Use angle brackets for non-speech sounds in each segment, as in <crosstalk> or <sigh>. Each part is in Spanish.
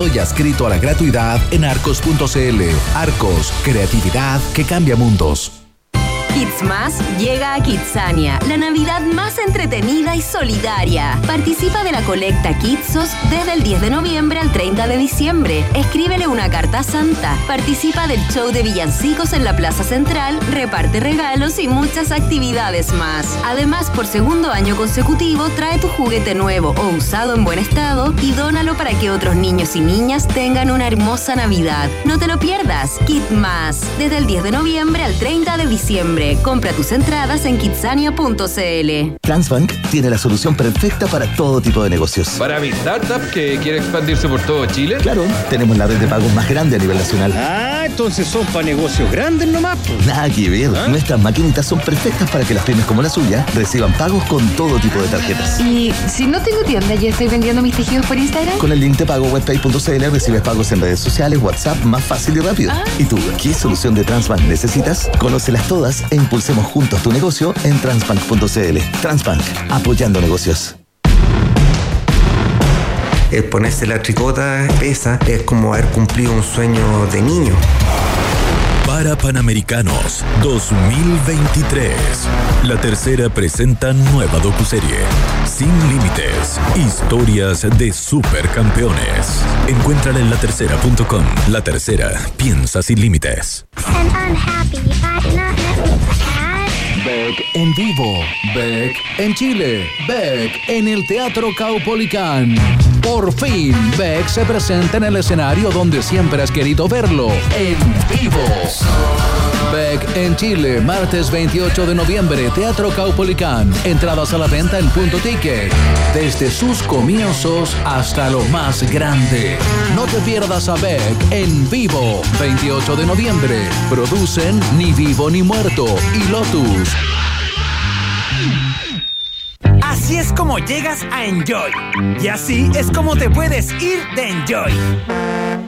Soy adscrito a la gratuidad en arcos.cl. Arcos, creatividad que cambia mundos. Kids llega a Kidsania, la Navidad más entretenida y solidaria. Participa de la colecta Kidsos desde el 10 de noviembre al 30 de diciembre. Escríbele una carta a Santa. Participa del show de villancicos en la Plaza Central, reparte regalos y muchas actividades más. Además, por segundo año consecutivo, trae tu juguete nuevo o usado en buen estado y dónalo para que otros niños y niñas tengan una hermosa Navidad. No te lo pierdas. Kid desde el 10 de noviembre al 30 de diciembre. Compra tus entradas en kitsania.cl. Transbank tiene la solución perfecta para todo tipo de negocios. Para mi startup que quiere expandirse por todo Chile. Claro, tenemos la red de pagos más grande a nivel nacional. Ah, entonces son para negocios grandes nomás. Nada que ver. ¿Ah? Nuestras maquinitas son perfectas para que las pymes como la suya reciban pagos con todo tipo de tarjetas. Y si no tengo tienda, ya estoy vendiendo mis tejidos por Instagram. Con el link de pago webpay.cl recibes pagos en redes sociales, WhatsApp, más fácil y rápido. ¿Y tú, qué solución de Transbank necesitas? Conócelas todas e impulsemos juntos tu negocio en transbank.cl. Transbank, apoyando negocios. El ponerse la tricota pesa, es como haber cumplido un sueño de niño. Para Panamericanos 2023. La tercera presenta nueva docuserie. Sin límites. Historias de supercampeones. Encuéntrala en latercera.com. La tercera. Piensa sin límites. Beck en vivo. Beck en Chile. Beck en el Teatro Caupolicán. Por fin, Beck se presenta en el escenario donde siempre has querido verlo. En vivo. Beck en Chile, martes 28 de noviembre, Teatro Caupolicán. Entradas a la venta en punto ticket. Desde sus comienzos hasta lo más grande. No te pierdas a Beck en vivo, 28 de noviembre. Producen Ni Vivo ni Muerto y Lotus. Así es como llegas a Enjoy. Y así es como te puedes ir de Enjoy.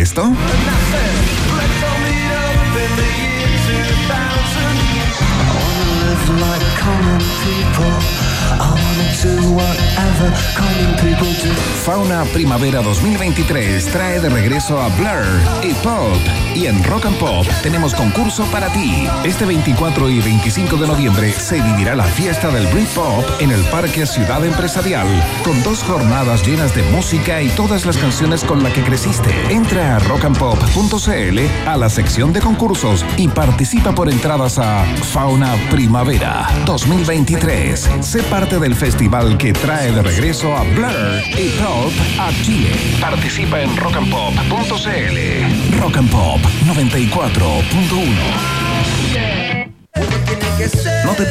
¿Y esto? Fauna Primavera 2023 trae de regreso a Blur y Pop. Y en Rock and Pop tenemos concurso para ti. Este 24 y 25 de noviembre se vivirá la fiesta del Britpop en el Parque Ciudad Empresarial, con dos jornadas llenas de música y todas las canciones con las que creciste. Entra a rockandpop.cl a la sección de concursos y participa por entradas a Fauna Primavera 2023. Sé parte del festival que trae de regreso a Blur y Pop a Chile. Participa en rockandpop.cl. Rock and Pop 94.1.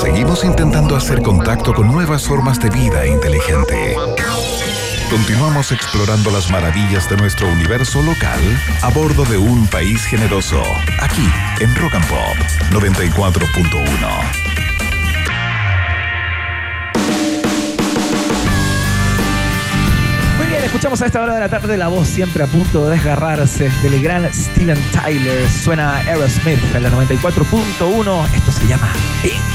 Seguimos intentando hacer contacto con nuevas formas de vida inteligente. Continuamos explorando las maravillas de nuestro universo local a bordo de un país generoso, aquí en Rock and Pop 94.1. Muy bien, escuchamos a esta hora de la tarde la voz siempre a punto de desgarrarse del gran Steven Tyler. Suena Aerosmith en la 94.1. Esto se llama Pink.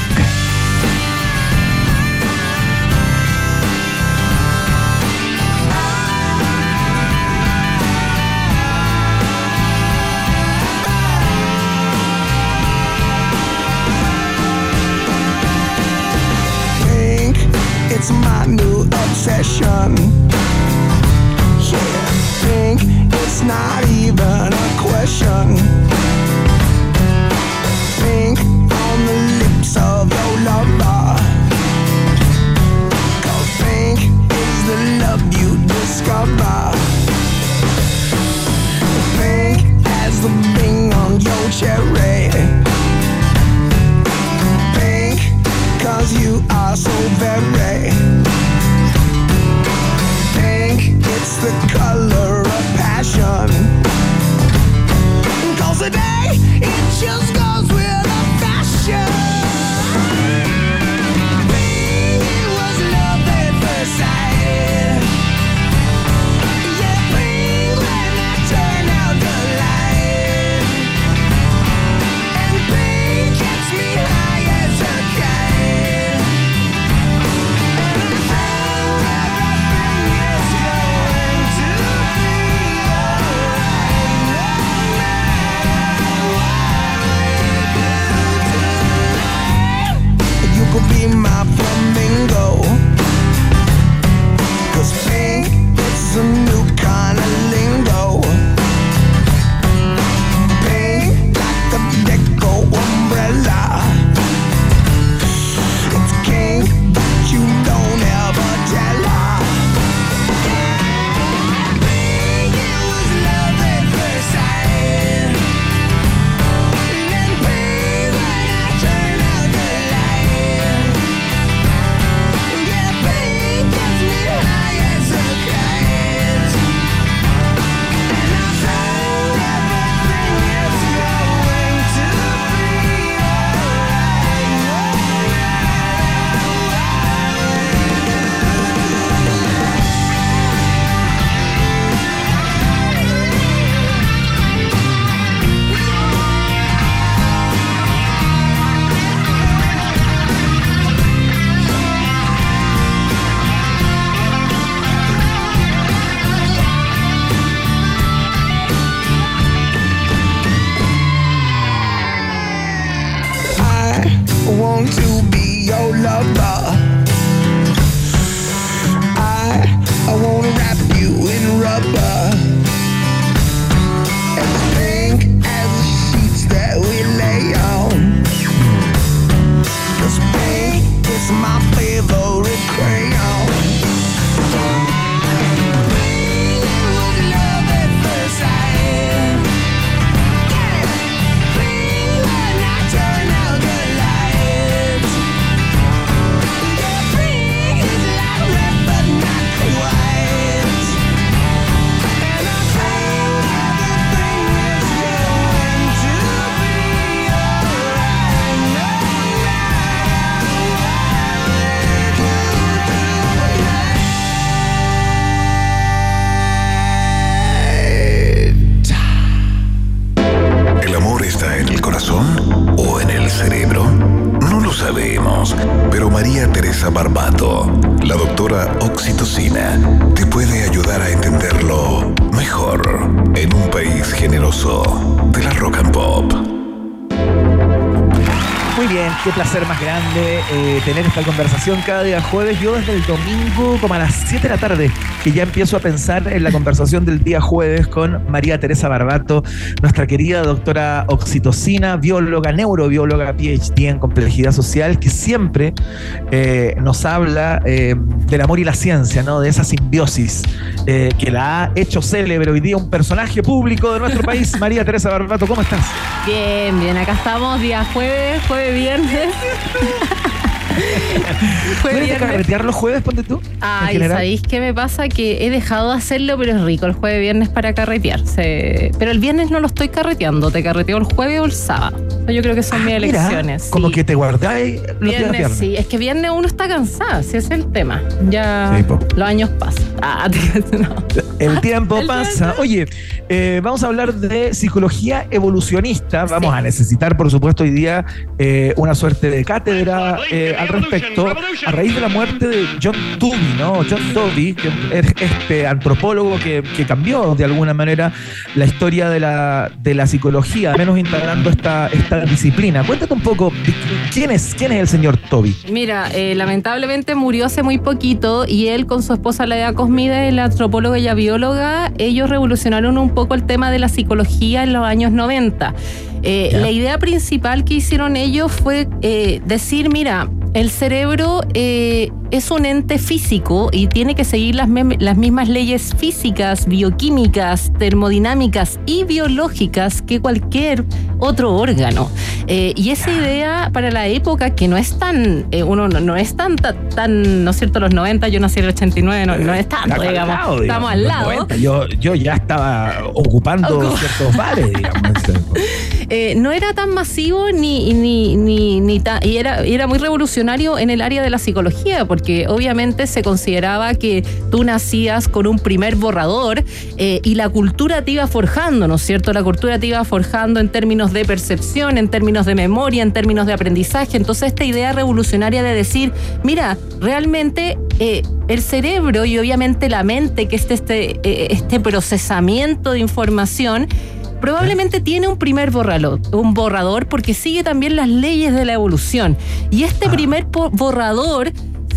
Want to be your lover. I I wanna wrap you in rubber. Placer más grande eh, tener esta conversación cada día jueves. Yo desde el domingo, como a las 7 de la tarde, que ya empiezo a pensar en la conversación del día jueves con María Teresa Barbato, nuestra querida doctora oxitocina, bióloga, neurobióloga, PhD en complejidad social, que siempre eh, nos habla eh, del amor y la ciencia, ¿no? De esa simbiosis eh, que la ha hecho célebre hoy día un personaje público de nuestro país. <laughs> María Teresa Barbato, ¿cómo estás? Bien, bien, acá estamos, día jueves, jueves, viernes. ¿Tú eres de carretear los jueves, ponte tú? Ay? ¿sabéis qué me pasa? Que he dejado de hacerlo, pero es rico el jueves viernes para carretear. Se- Pero el viernes no lo estoy carreteando, te carreteo el jueves o el sábado. Yo creo que son mis Ah, Mira, elecciones. Como que te guardáis los días Viernes, viernes. sí, es que viernes uno está cansado, ese es el tema. Ya Sí, los años pasan. Ah, <laughs> no. El <laughs> tiempo pasa. Oye, eh, vamos a hablar de psicología evolucionista. Vamos a necesitar, por supuesto, hoy día eh, una suerte de cátedra eh, al respecto, a raíz de la muerte de John Tooby, ¿no? John Tooby, que es este antropólogo que, que cambió de alguna manera la historia de la, de la psicología, al menos integrando esta, esta disciplina. Cuéntate un poco, ¿quién es, quién es el señor Toby? Mira, eh, lamentablemente murió hace muy poquito y él con su esposa Lea Cosmide, la antropóloga y la ellos revolucionaron un poco el tema de la psicología en los años 90. Eh, la idea principal que hicieron ellos fue eh, decir, mira, el cerebro eh, es un ente físico y tiene que seguir las, mismas leyes físicas, bioquímicas, termodinámicas y biológicas que cualquier otro órgano. Eh, y esa idea para la época que no es tan, eh, uno no, no es tan, tan, tan, ¿no es cierto? Los 90, yo nací en el 89, no, no es tanto, al digamos. lado, digamos, Estamos al lado. 90. Yo, yo ya estaba ocupando Ocupa- ciertos bares, digamos. <laughs> Eh, no era tan masivo ni, ni, ni, ni tan- y era, era muy revolucionario en el área de la psicología, porque obviamente se consideraba que tú nacías con un primer borrador eh, y la cultura te iba forjando, ¿no es cierto? La cultura te iba forjando en términos de percepción, en términos de memoria, en términos de aprendizaje. Entonces esta idea revolucionaria de decir, mira, realmente eh, el cerebro y obviamente la mente, que es este, eh, este procesamiento de información, probablemente tiene un primer borrador, un borrador porque sigue también las leyes de la evolución. Y este primer po- borrador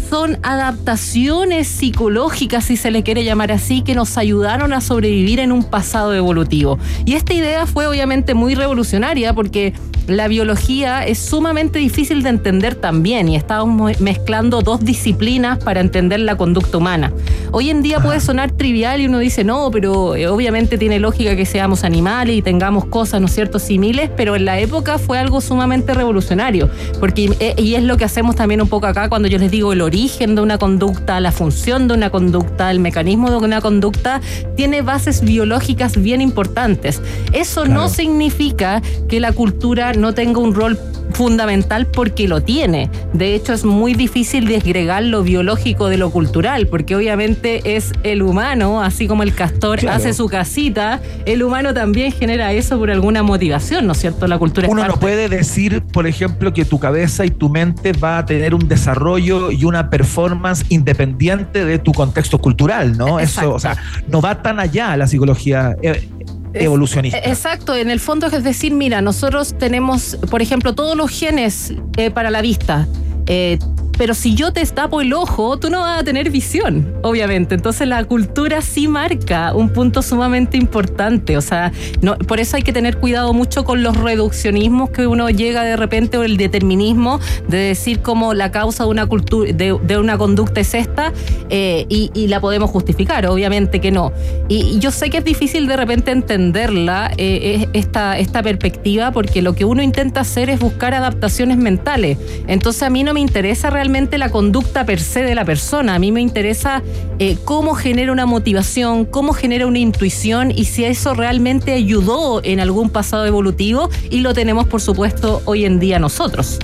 son adaptaciones psicológicas, si se le quiere llamar así, que nos ayudaron a sobrevivir en un pasado evolutivo. Y esta idea fue obviamente muy revolucionaria porque la biología es sumamente difícil de entender también y estamos mo- mezclando dos disciplinas para entender la conducta humana. Hoy en día puede sonar trivial y uno dice, no, pero eh, obviamente tiene lógica que seamos animales y tengamos cosas, ¿no es cierto?, similes, pero en la época fue algo sumamente revolucionario, porque eh, y es lo que hacemos también un poco acá cuando yo les digo el origen de una conducta, la función de una conducta, el mecanismo de una conducta, tiene bases biológicas bien importantes. Eso no significa que la cultura no tenga un rol fundamental porque lo tiene. De hecho, es muy difícil desgregar lo biológico de lo cultural, porque obviamente es el humano, así como el castor Claro. hace su casita, el humano también genera eso por alguna motivación, ¿no es cierto? La cultura es Uno no parte. puede decir, por ejemplo, que tu cabeza y tu mente va a tener un desarrollo y una performance independiente de tu contexto cultural, ¿no? Eso, o sea, no va tan allá la psicología eh, evolucionista. Eh, Exacto, en el fondo es decir, mira, nosotros tenemos, por ejemplo, todos los genes eh, para la vista. eh, pero si yo te tapo el ojo, tú no vas a tener visión, obviamente. Entonces la cultura sí marca un punto sumamente importante. O sea, no, por eso hay que tener cuidado mucho con los reduccionismos que uno llega de repente o el determinismo de decir como la causa de una cultura, de, de una conducta es esta eh, y, y la podemos justificar. Obviamente que no. Y, y yo sé que es difícil de repente entenderla, eh, es- esta, esta perspectiva, porque lo que uno intenta hacer es buscar adaptaciones mentales. Entonces a mí no me interesa realmente la conducta per se de la persona, a mí me interesa eh, cómo genera una motivación, cómo genera una intuición y si eso realmente ayudó en algún pasado evolutivo y lo tenemos por supuesto hoy en día nosotros.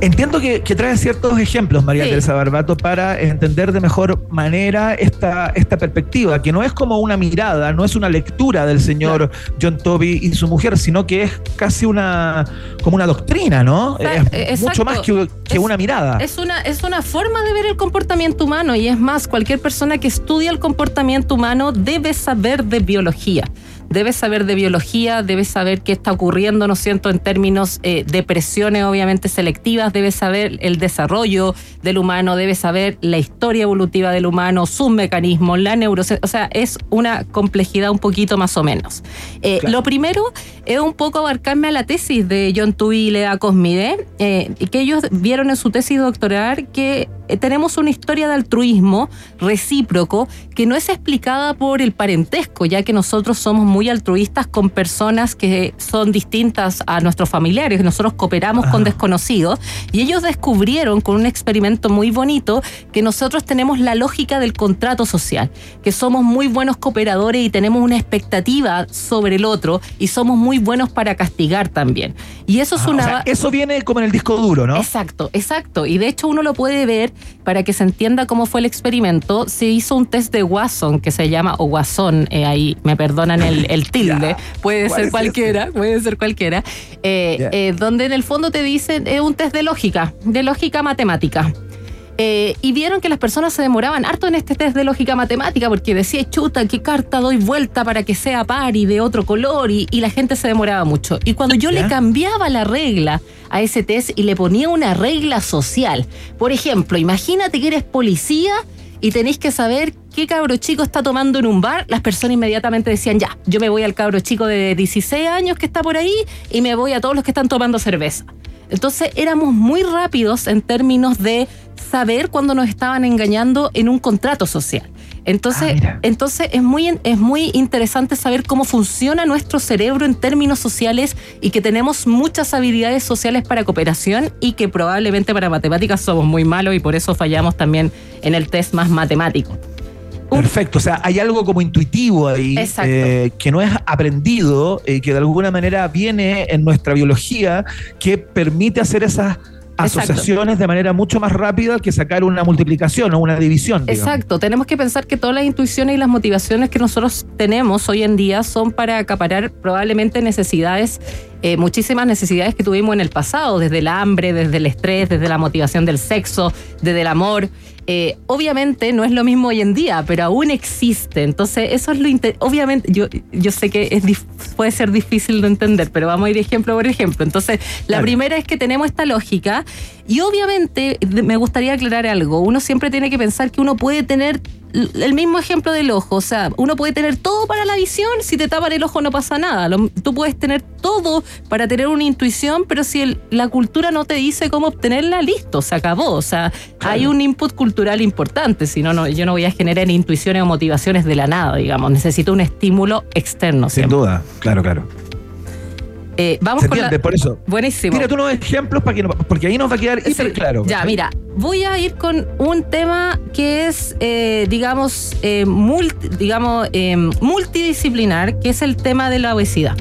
Entiendo que, que traes ciertos ejemplos, María Sí. Teresa Barbato, para entender de mejor manera esta, esta perspectiva, que no es como una mirada, no es una lectura del señor John Toby y su mujer, sino que es casi una como una doctrina, ¿no? Está- Es eh, mucho exacto. más que, que una mirada. Es una, es una forma de ver el comportamiento humano y es más, cualquier persona que estudia el comportamiento humano debe saber de biología. Debe saber de biología, debe saber qué está ocurriendo, ¿no es cierto?, en términos eh, de presiones obviamente selectivas, debe saber el desarrollo del humano, debe saber la historia evolutiva del humano, sus mecanismos, la neurociencia, o sea, es una complejidad un poquito más o menos. Eh, Claro. Lo primero es un poco abarcarme a la tesis de John Tui y Lea Cosmide, eh, que ellos vieron en su tesis doctoral que eh, tenemos una historia de altruismo recíproco que no es explicada por el parentesco, ya que nosotros somos muy altruistas con personas que son distintas a nuestros familiares, nosotros cooperamos con desconocidos, y ellos descubrieron con un experimento muy bonito que nosotros tenemos la lógica del contrato social, que somos muy buenos cooperadores y tenemos una expectativa sobre el otro y somos muy buenos para castigar también. Y eso es Ah, una... o sea, eso viene como en el disco duro, ¿no? Exacto, exacto. Y de hecho uno lo puede ver para que se entienda cómo fue el experimento, se hizo un test de Watson que se llama, o Watson, eh, ahí me perdonan el, el tilde, puede ¿Cuál ser es cualquiera, puede ser cualquiera, eh, eh, donde en el fondo te dicen, es un test de lógica, de lógica matemática. Eh, y vieron que las personas se demoraban harto en este test de lógica matemática porque decía, chuta, ¿qué carta doy vuelta para que sea par y de otro color? Y, y la gente se demoraba mucho. Y cuando yo le cambiaba la regla a ese test y le ponía una regla social, por ejemplo, imagínate que eres policía y tenéis que saber qué cabro chico está tomando en un bar, las personas inmediatamente decían, ya, yo me voy al cabro chico de 16 años que está por ahí y me voy a todos los que están tomando cerveza. Entonces éramos muy rápidos en términos de saber cuándo nos estaban engañando en un contrato social. Entonces, entonces es, muy, es muy interesante saber cómo funciona nuestro cerebro en términos sociales y que tenemos muchas habilidades sociales para cooperación y que probablemente para matemáticas somos muy malos y por eso fallamos también en el test más matemático. Perfecto, o sea, hay algo como intuitivo ahí eh, que no es aprendido, eh, que de alguna manera viene en nuestra biología, que permite hacer esas Exacto. asociaciones de manera mucho más rápida que sacar una multiplicación o una división. digamos. Exacto, tenemos que pensar que todas las intuiciones y las motivaciones que nosotros tenemos hoy en día son para acaparar probablemente necesidades, eh, muchísimas necesidades que tuvimos en el pasado, desde el hambre, desde el estrés, desde la motivación del sexo, desde el amor. Eh, obviamente no es lo mismo hoy en día, pero aún existe. Entonces, eso es lo Obviamente, yo, yo sé que es puede ser difícil de entender, pero vamos a ir ejemplo por ejemplo. Entonces, la Claro. primera es que tenemos esta lógica y obviamente me gustaría aclarar algo. Uno siempre tiene que pensar que uno puede tener el mismo ejemplo del ojo, o sea, uno puede tener todo para la visión, si te tapan el ojo no pasa nada. Lo- tú puedes tener todo para tener una intuición, pero si el- la cultura no te dice cómo obtenerla, listo, se acabó. O sea, hay un input cultural importante, si no, no, yo no voy a generar intuiciones o motivaciones de la nada, digamos. Necesito un estímulo externo. Sin siempre. duda, claro, claro. Eh, vamos con la- por eso. Buenísimo. Tírate unos ejemplos para que no- porque ahí nos va a quedar hiper Sí, claro. Ya, mira, voy a ir con un tema que es, eh, digamos, eh, multi- digamos eh, multidisciplinar, que es el tema de la obesidad.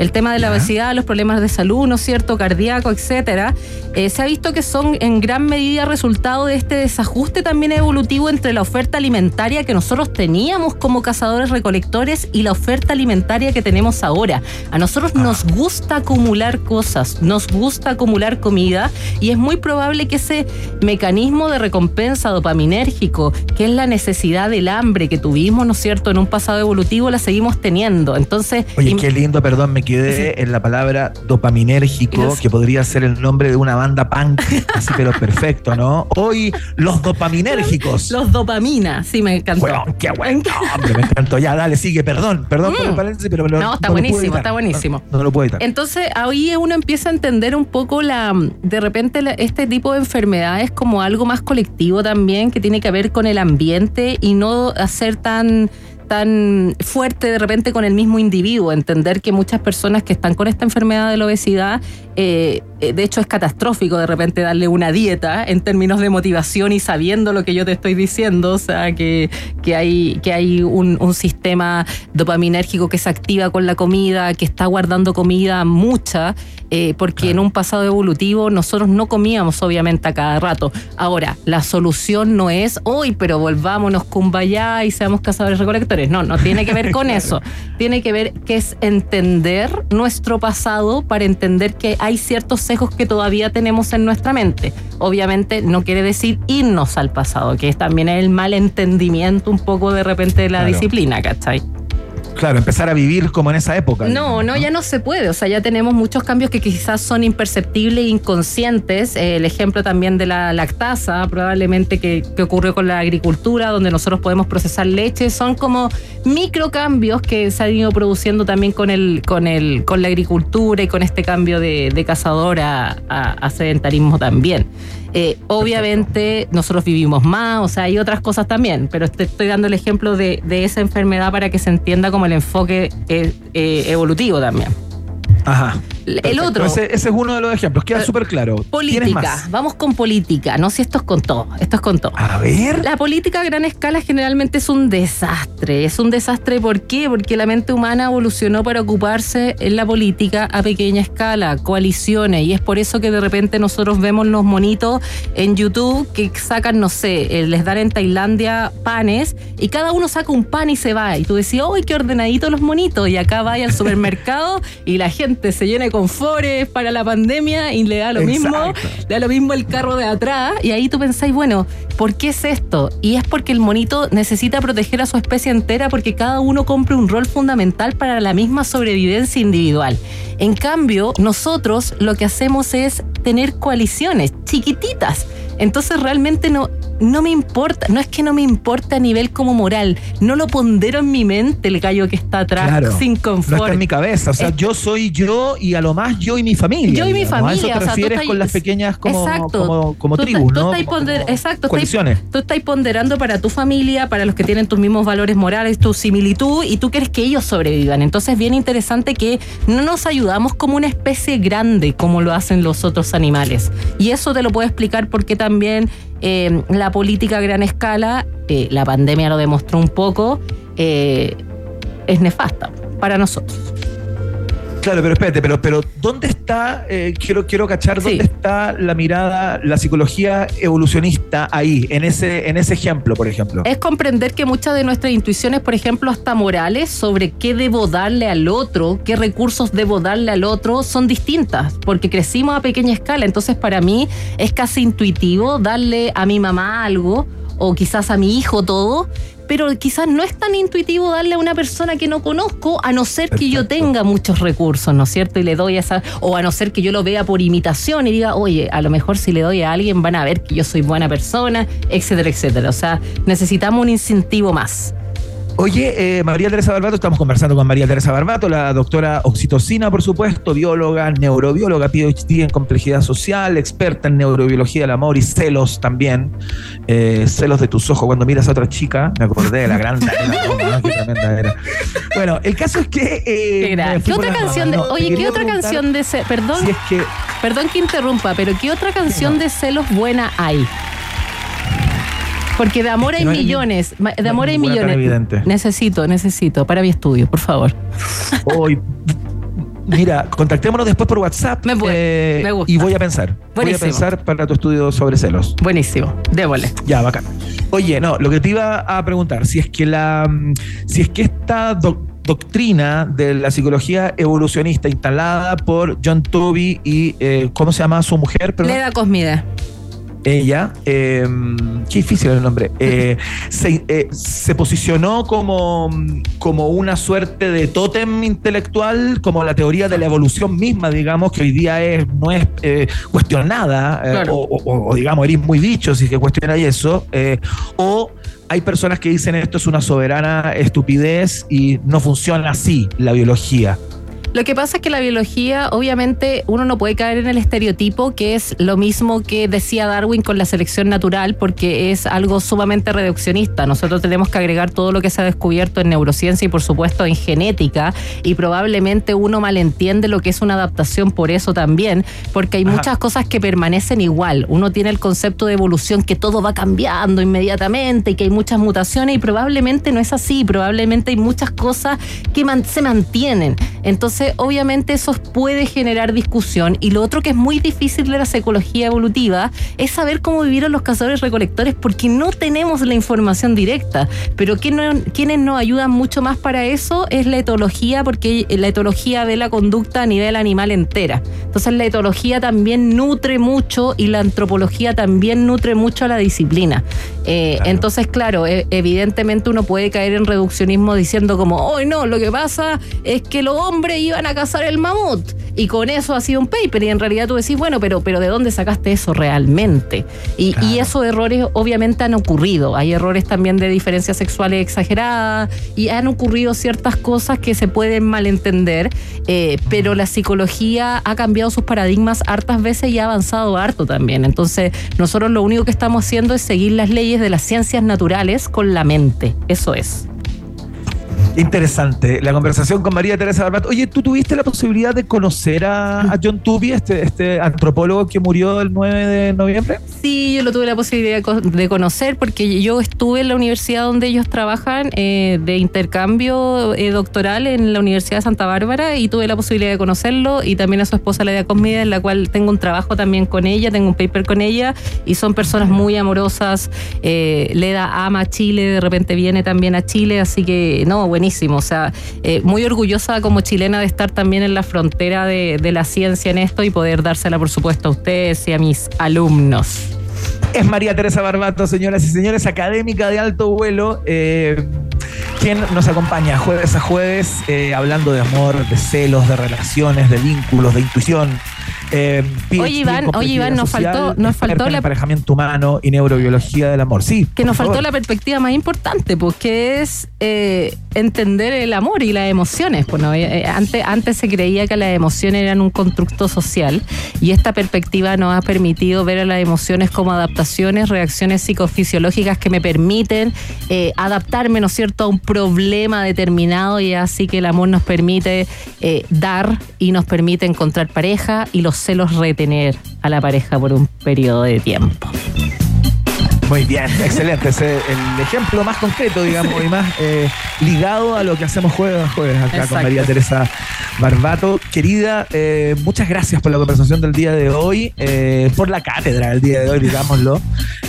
El tema de la obesidad, los problemas de salud, ¿no es cierto?, cardíaco, etcétera, eh, se ha visto que son en gran medida resultado de este desajuste también evolutivo entre la oferta alimentaria que nosotros teníamos como cazadores recolectores y la oferta alimentaria que tenemos ahora. A nosotros nos gusta acumular cosas, nos gusta acumular comida y es muy probable que ese mecanismo de recompensa dopaminérgico, que es la necesidad del hambre que tuvimos, ¿no es cierto?, en un pasado evolutivo, la seguimos teniendo. Entonces, Oye, qué lindo, perdón, me quedé en la palabra dopaminérgico, Los- que podría ser el nombre de una banda punk, <laughs> así pero perfecto, ¿no? Hoy, los dopaminérgicos. los dopamina, sí, me encantó. Qué bueno. Hombre, me encantó. Ya, dale, sigue, perdón, perdón por el Mm. paréntesis, pero me lo- No, está buenísimo, está buenísimo. No, no lo puedo evitar. Entonces ahí uno empieza a entender un poco la, de repente la- este tipo de enfermedades como algo más colectivo también que tiene que ver con el ambiente y no hacer tan tan fuerte de repente con el mismo individuo, entender que muchas personas que están con esta enfermedad de la obesidad, eh, eh, de hecho es catastrófico de repente darle una dieta en términos de motivación y sabiendo lo que yo te estoy diciendo, o sea, que, que hay, que hay un, un sistema dopaminérgico que se activa con la comida, que está guardando comida mucha, eh, porque en un pasado evolutivo nosotros no comíamos obviamente a cada rato. Ahora, la solución no es hoy, pero volvámonos kumbaya y seamos cazadores recolectores. No, no tiene que ver con <laughs> eso. Tiene que ver que es entender nuestro pasado para entender que hay ciertos sesgos que todavía tenemos en nuestra mente. Obviamente no quiere decir irnos al pasado, que es también el mal entendimiento un poco de repente de la Claro. disciplina, ¿cachai? Claro, empezar a vivir como en esa época. No, no, ya no se puede. O sea, ya tenemos muchos cambios que quizás son imperceptibles e inconscientes. Eh, el ejemplo también de la lactasa, probablemente que, que ocurrió con la agricultura, donde nosotros podemos procesar leche, son como microcambios que se han ido produciendo también con el, con el, con la agricultura y con este cambio de, de cazador a, a- a sedentarismo también. Eh, obviamente nosotros vivimos más, o sea, hay otras cosas también, pero te estoy dando el ejemplo de, de esa enfermedad para que se entienda como el enfoque eh, eh, evolutivo también. Ajá. El otro. Ese, ese es uno de los ejemplos. Queda Eh, súper claro. ¿Tienes Política, vamos con política. No sé si esto es con todo, esto es con todo. A ver. La política a gran escala generalmente es un desastre. Es un desastre ¿por qué? Porque la mente humana evolucionó para ocuparse en la política a pequeña escala, coaliciones. Y es por eso que de repente nosotros vemos los monitos en YouTube que sacan, no sé, eh, les dan en Tailandia panes y cada uno saca un pan y se va. Y tú decís, ¡ay, qué ordenaditos los monitos! Y acá vaya al supermercado y la gente se llena de confores para la pandemia y le da lo mismo Exacto. le da lo mismo el carro de atrás y ahí tú pensáis, bueno, ¿por qué es esto? Y es porque el monito necesita proteger a su especie entera porque cada uno cumple un rol fundamental para la misma sobrevivencia individual. En cambio, nosotros lo que hacemos es tener coaliciones chiquititas. Entonces realmente no, no me importa, no es que no me importa a nivel como moral, no lo pondero en mi mente el gallo que está atrás Claro. sin No confort. está en mi cabeza. O sea, Es- yo soy yo y a lo más yo y mi familia. Yo y mi digamos. familia. A eso te o sea, tú refieres estás- con las pequeñas como, Exacto. como, como Tú tribus, tú ¿no? estás Como- ponder- como exacto, estás- coaliciones. tú estás ponderando para tu familia, para los que tienen tus mismos valores morales, tu similitud, y tú quieres que ellos sobrevivan. Entonces es bien interesante que no nos ayudamos como una especie grande, como lo hacen los otros animales. Y eso te lo puedo explicar porque también eh, la política a gran escala, eh, la pandemia lo demostró un poco, eh, es nefasta para nosotros. Claro, pero espérate, pero, pero ¿dónde está, eh, quiero, quiero cachar, dónde está la mirada, la psicología evolucionista ahí, en ese, en ese ejemplo, por ejemplo? Es comprender que muchas de nuestras intuiciones, por ejemplo, hasta morales, sobre qué debo darle al otro, qué recursos debo darle al otro, son distintas, porque crecimos a pequeña escala. Entonces, para mí es casi intuitivo darle a mi mamá algo, o quizás a mi hijo todo, pero quizás no es tan intuitivo darle a una persona que no conozco, a no ser que yo tenga muchos recursos, ¿no es cierto? Y le doy esa, o a no ser que yo lo vea por imitación y diga, oye, a lo mejor si le doy a alguien van a ver que yo soy buena persona, etcétera, etcétera. O sea, necesitamos un incentivo más. Oye, eh, María Teresa Barbato, estamos conversando con María Teresa Barbato, la doctora oxitocina, por supuesto, bióloga, neurobióloga, PhD en complejidad social, experta en neurobiología del amor y celos también. Eh, celos de tus ojos cuando miras a otra chica. Me acordé de la gran era. Bueno, el caso es que. eh, Qué gra- me fui ¿Qué por otra canción de, oye, qué otra canción de perdón, Si es que. perdón que interrumpa, pero qué otra canción de celos buena hay? Porque de amor hay no millones, de no hay amor hay millones. evidente. Necesito, necesito para mi estudio, por favor. Hoy. Mira, contactémonos después por WhatsApp. Me voy, eh, me gusta. Y voy a pensar. Voy a Buenísimo. pensar para tu estudio sobre celos. Buenísimo, démosle. Ya, bacán. Oye, no, lo que te iba a preguntar, si es que la mm, si es que esta doc- doctrina de la psicología evolucionista instalada por John Toby y eh, ¿cómo se llama su mujer? Perdón? Leda Cosmida. Ella, eh, qué difícil el nombre, eh, <laughs> se, eh, se posicionó como, como una suerte de tótem intelectual, como la teoría de la evolución misma, digamos, que hoy día es, no es eh, cuestionada, eh, Claro. o, o- o, digamos, eres muy bicho si es que cuestionáis eso, eh, o hay personas que dicen esto es una soberana estupidez y no funciona así la biología. Lo que pasa es que la biología, obviamente, uno no puede caer en el estereotipo, que es lo mismo que decía Darwin con la selección natural, porque es algo sumamente reduccionista. Nosotros tenemos que agregar todo lo que se ha descubierto en neurociencia y, por supuesto, en genética, y probablemente uno malentiende lo que es una adaptación por eso también, porque hay Ajá. muchas cosas que permanecen igual. Uno tiene el concepto de evolución que todo va cambiando inmediatamente y que hay muchas mutaciones, y probablemente no es así. Probablemente hay muchas cosas que man- se mantienen. Entonces, obviamente, eso puede generar discusión. Y lo otro que es muy difícil de la psicología evolutiva es saber cómo vivieron los cazadores recolectores porque no tenemos la información directa. Pero no- quienes nos ayudan mucho más para eso es la etología, porque la etología ve la conducta a nivel animal entera. Entonces, la etología también nutre mucho y la antropología también nutre mucho a la disciplina. Eh, Entonces, claro, e- evidentemente uno puede caer en reduccionismo diciendo como, hoy no, lo que pasa es que los hombres iban a cazar el mamut y con eso ha sido un paper y en realidad tú decís, bueno, pero, pero ¿de dónde sacaste eso realmente? Y, y esos errores obviamente han ocurrido. Hay errores también de diferencias sexuales exageradas y han ocurrido ciertas cosas que se pueden malentender, eh, pero la psicología ha cambiado sus paradigmas hartas veces y ha avanzado harto también. Entonces, nosotros lo único que estamos haciendo es seguir las leyes de las ciencias naturales con la mente. Eso es. Interesante. La conversación con María Teresa Barbat. Oye, ¿tú tuviste la posibilidad de conocer a, John Tubby, este, este antropólogo que murió el 9 de noviembre? Sí, yo lo tuve la posibilidad de co- de conocer porque yo estuve en la universidad donde ellos trabajan eh, de intercambio eh, doctoral en la Universidad de Santa Bárbara y tuve la posibilidad de conocerlo y también a su esposa Ledia Cosmida, en la cual tengo un trabajo también con ella, tengo un paper con ella y son personas muy amorosas. Eh, Leda ama Chile, de repente viene también a Chile, así que no, buenísimo. O sea, eh, muy orgullosa como chilena de estar también en la frontera de, de la ciencia en esto y poder dársela, por supuesto, a ustedes y a mis alumnos. Es María Teresa Barbato, señoras y señores, académica de alto vuelo, eh, quien nos acompaña jueves a jueves eh, hablando de amor, de celos, de relaciones, de vínculos, de intuición. Eh, PhD Oye, Iván, oye, Iván, nos social, faltó- nos faltó en la- emparejamiento humano y neurobiología del amor. Sí. Que nos faltó favor. la perspectiva más importante, pues, que es eh, entender el amor y las emociones. Pues, ¿no? Eh, eh, antes, antes se creía que las emociones eran un constructo social y esta perspectiva nos ha permitido ver a las emociones como adaptaciones, reacciones psicofisiológicas que me permiten adaptarme, ¿no cierto?, a un problema determinado y así que el amor nos permite dar y nos permite encontrar pareja y los celos retener a la pareja por un periodo de tiempo. Muy bien, <laughs> excelente. Es el ejemplo más concreto, digamos, y más eh, ligado a lo que hacemos jueves a jueves acá con. María Teresa Barbato. Querida, eh, muchas gracias por la conversación del día de hoy, eh, por la cátedra del día de hoy, digámoslo.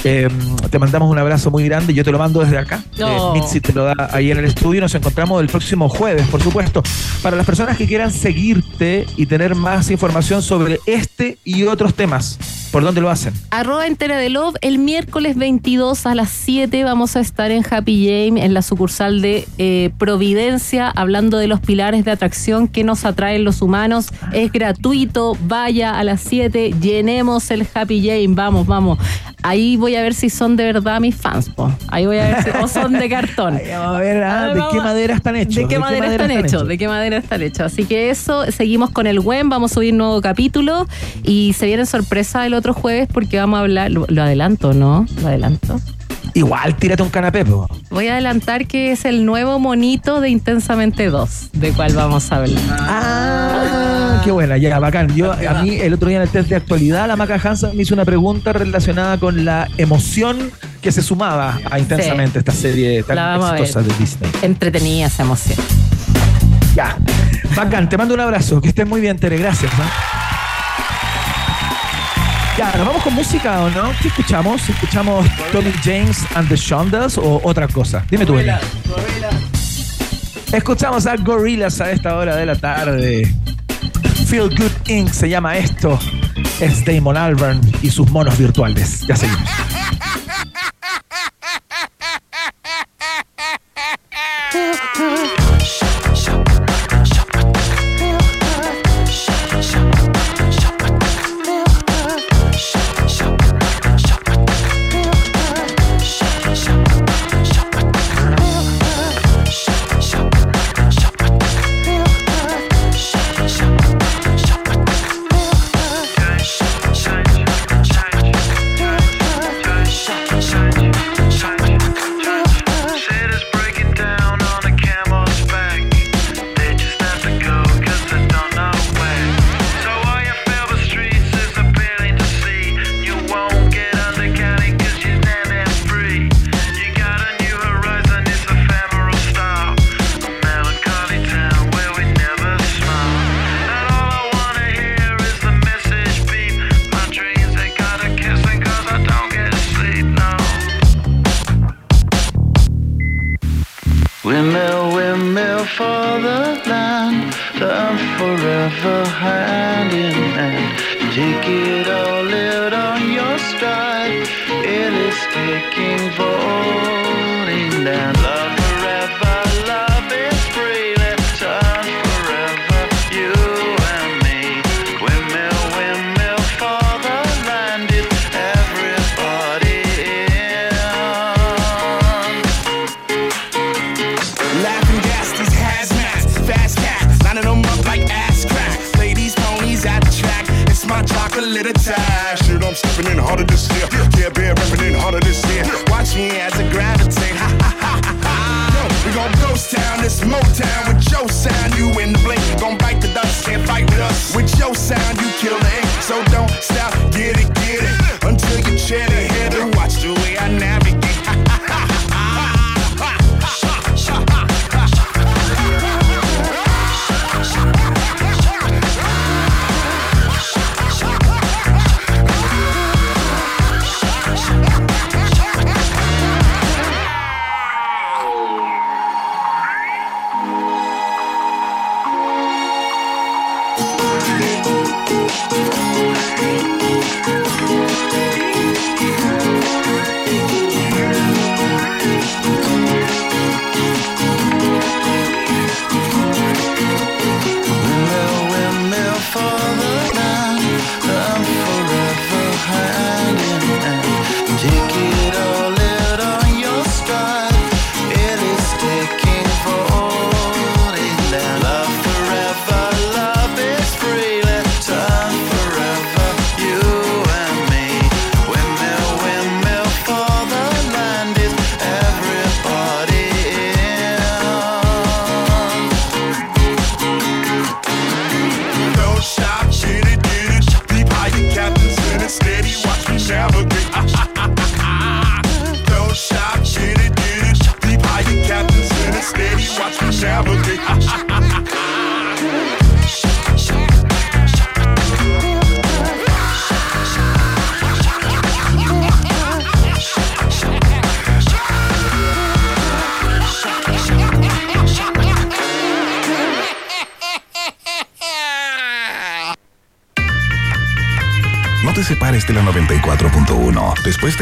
Eh, te mandamos un abrazo muy grande, yo te lo mando desde acá. No. Eh, Mitzi te lo da ahí en el estudio. Nos encontramos el próximo jueves, por supuesto. Para las personas que quieran seguirte y tener más información sobre este y otros temas, ¿por dónde lo hacen? Arroba entera de love. El miércoles 22 a las 7 vamos a estar en Happy Jame, en la sucursal de eh, Providencia, hablando de los pilares de atracción que nos atraen los humanos. Es gratuito, vaya a las 7, llenemos el Happy Jame, vamos, vamos. Ahí voy a ver si son de verdad mis fans, po. Ahí voy a ver si o son de cartón. <laughs> Vamos a ver ah, de qué madera están hechos. ¿De qué madera están hechos? ¿De qué madera están hechos? Así que eso, seguimos con el WEM, vamos a subir nuevo capítulo y se viene sorpresa el otro jueves porque vamos a hablar, lo, lo adelanto, ¿no? Lo adelanto. Igual, tírate un canapé, po. Voy a adelantar que es el nuevo monito de Intensamente 2, de cual vamos a hablar. Ah, qué buena, ya, bacán. Yo, a mí, el otro día en el test de actualidad, la Maca Hansa me hizo una pregunta relacionada con la emoción que se sumaba a Intensamente, esta serie tan exitosa de Disney. Entretenida esa emoción. Ya. Bacán, te mando un abrazo. Que estés muy bien, Tere. Gracias. ¿no? Ya, ¿nos vamos con música o no? ¿Qué escuchamos? ¿Escuchamos Tommy James and the Shondas o otra cosa? Dime tú, Eli. Escuchamos a Gorillaz a esta hora de la tarde. Feel Good Inc. se llama esto. Es Damon Albarn y sus monos virtuales. Ya seguimos.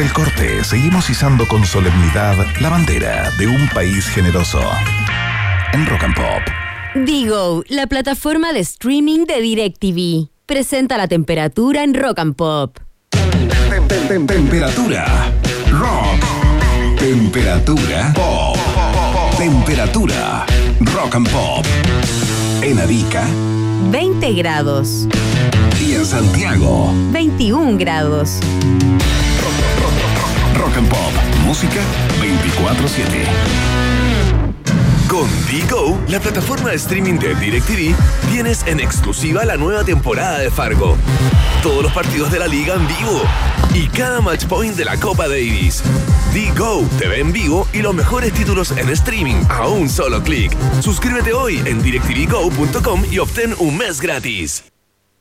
94.1. Después del corte, seguimos izando con solemnidad la bandera de un país generoso. En Rock and Pop. Digo, la plataforma de streaming de DirecTV. Presenta la temperatura en Rock and Pop. Temperatura. Rock. Temperatura. Pop. Temperatura. Rock and Pop. En Arica 20 grados. y en Santiago. 21 grados. Pop. Música 24-7. Con Digo, la plataforma de streaming de DirecTV, tienes en exclusiva la nueva temporada de Fargo. Todos los partidos de la liga en vivo y cada match point de la Copa Davis. Digo, te ve en vivo y los mejores títulos en streaming a un solo clic. Suscríbete hoy en directvgo.com y obtén un mes gratis.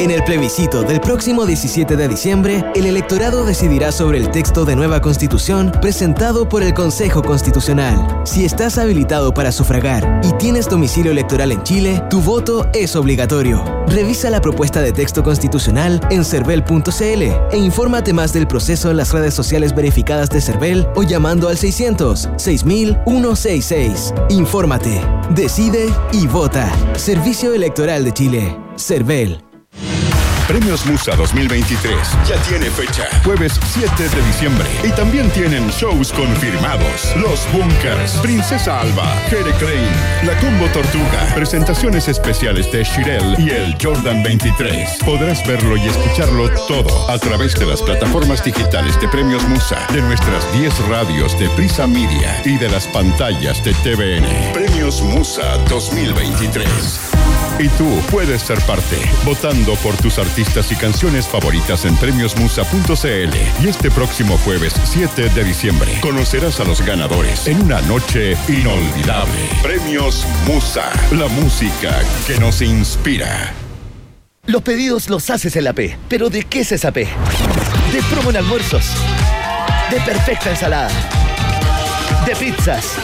En el plebiscito del próximo 17 de diciembre, el electorado decidirá sobre el texto de nueva constitución presentado por el Consejo Constitucional. Si estás habilitado para sufragar y tienes domicilio electoral en Chile, tu voto es obligatorio. Revisa la propuesta de texto constitucional en cervel.cl e infórmate más del proceso en las redes sociales verificadas de Cervel o llamando al 600 6166. Infórmate, decide y vota. Servicio Electoral de Chile. Cervel. Premios Musa 2023 ya tiene fecha. Jueves 7 de diciembre. Y también tienen shows confirmados. Los Bunkers, Princesa Alba, Jere Crane, La Combo Tortuga, presentaciones especiales de Shirel y el Jordan 23. Podrás verlo y escucharlo todo a través de las plataformas digitales de Premios Musa, de nuestras 10 radios de Prisa Media y de las pantallas de TVN. Premios Musa 2023. Y tú puedes ser parte, votando por tus artistas y canciones favoritas en premiosmusa.cl. Y este próximo jueves 7 de diciembre conocerás a los ganadores en una noche inolvidable. Premios Musa, la música que nos inspira. Los pedidos los haces en la P. ¿Pero de qué es esa P? De promo en almuerzos. De perfecta ensalada. De pizzas.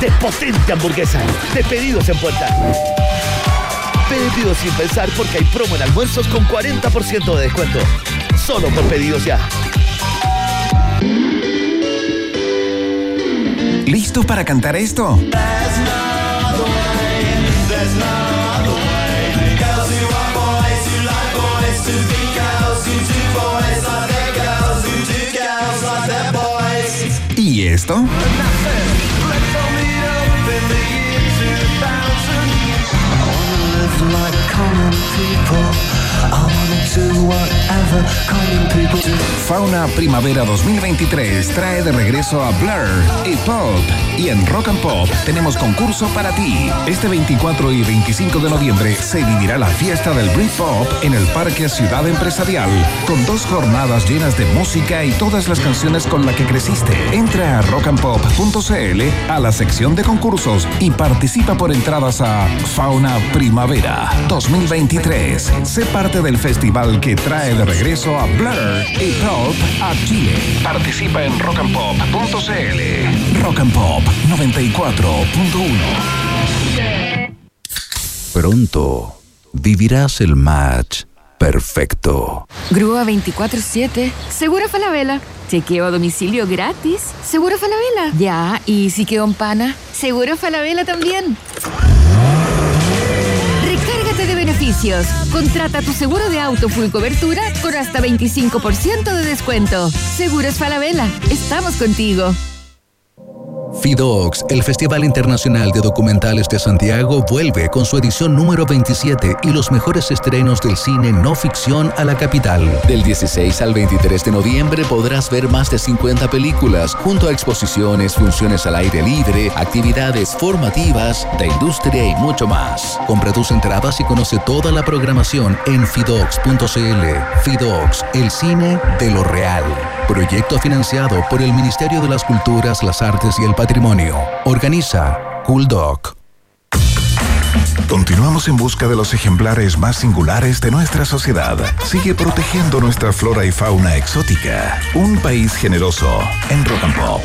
De potente hamburguesa. De pedidos en puerta. Pedidos sin pensar porque hay promo en almuerzos con 40% de descuento. Solo por pedidos ya. ¿Listo para cantar esto? ¿Y esto? people. Fauna Primavera 2023 trae de regreso a Blur y Pop. Y en Rock and Pop tenemos concurso para ti. Este 24 y 25 de noviembre se vivirá la fiesta del Britpop en el Parque Ciudad Empresarial, con dos jornadas llenas de música y todas las canciones con las que creciste. Entra a rockandpop.cl a la sección de concursos y participa por entradas a Fauna Primavera 2023. Sé parte del festival que trae de regreso a Blur y Pop a Chile. Participa en rockandpop.cl. Rock and Pop 94.1. Pronto vivirás el match perfecto. Grúa 24-7. Seguro Falabella. Chequeo a domicilio gratis. Seguro Falabella. Ya, ¿y si quedó en pana? Seguro Falabella también. Contrata tu seguro de auto full cobertura con hasta 25% de descuento. Seguros Falabella. Estamos contigo. FIDOX, el Festival Internacional de Documentales de Santiago, vuelve con su edición número 27 y los mejores estrenos del cine no ficción a la capital. Del 16 al 23 de noviembre podrás ver más de 50 películas, junto a exposiciones, funciones al aire libre, actividades formativas, de industria y mucho más. Compra tus entradas y conoce toda la programación en fidox.cl. FIDOX, el cine de lo real. Proyecto financiado por el Ministerio de las Culturas, las Artes y el Patrimonio. Organiza Cool Doc. Continuamos en busca de los ejemplares más singulares de nuestra sociedad. Sigue protegiendo nuestra flora y fauna exótica. Un país generoso en Rock Pop.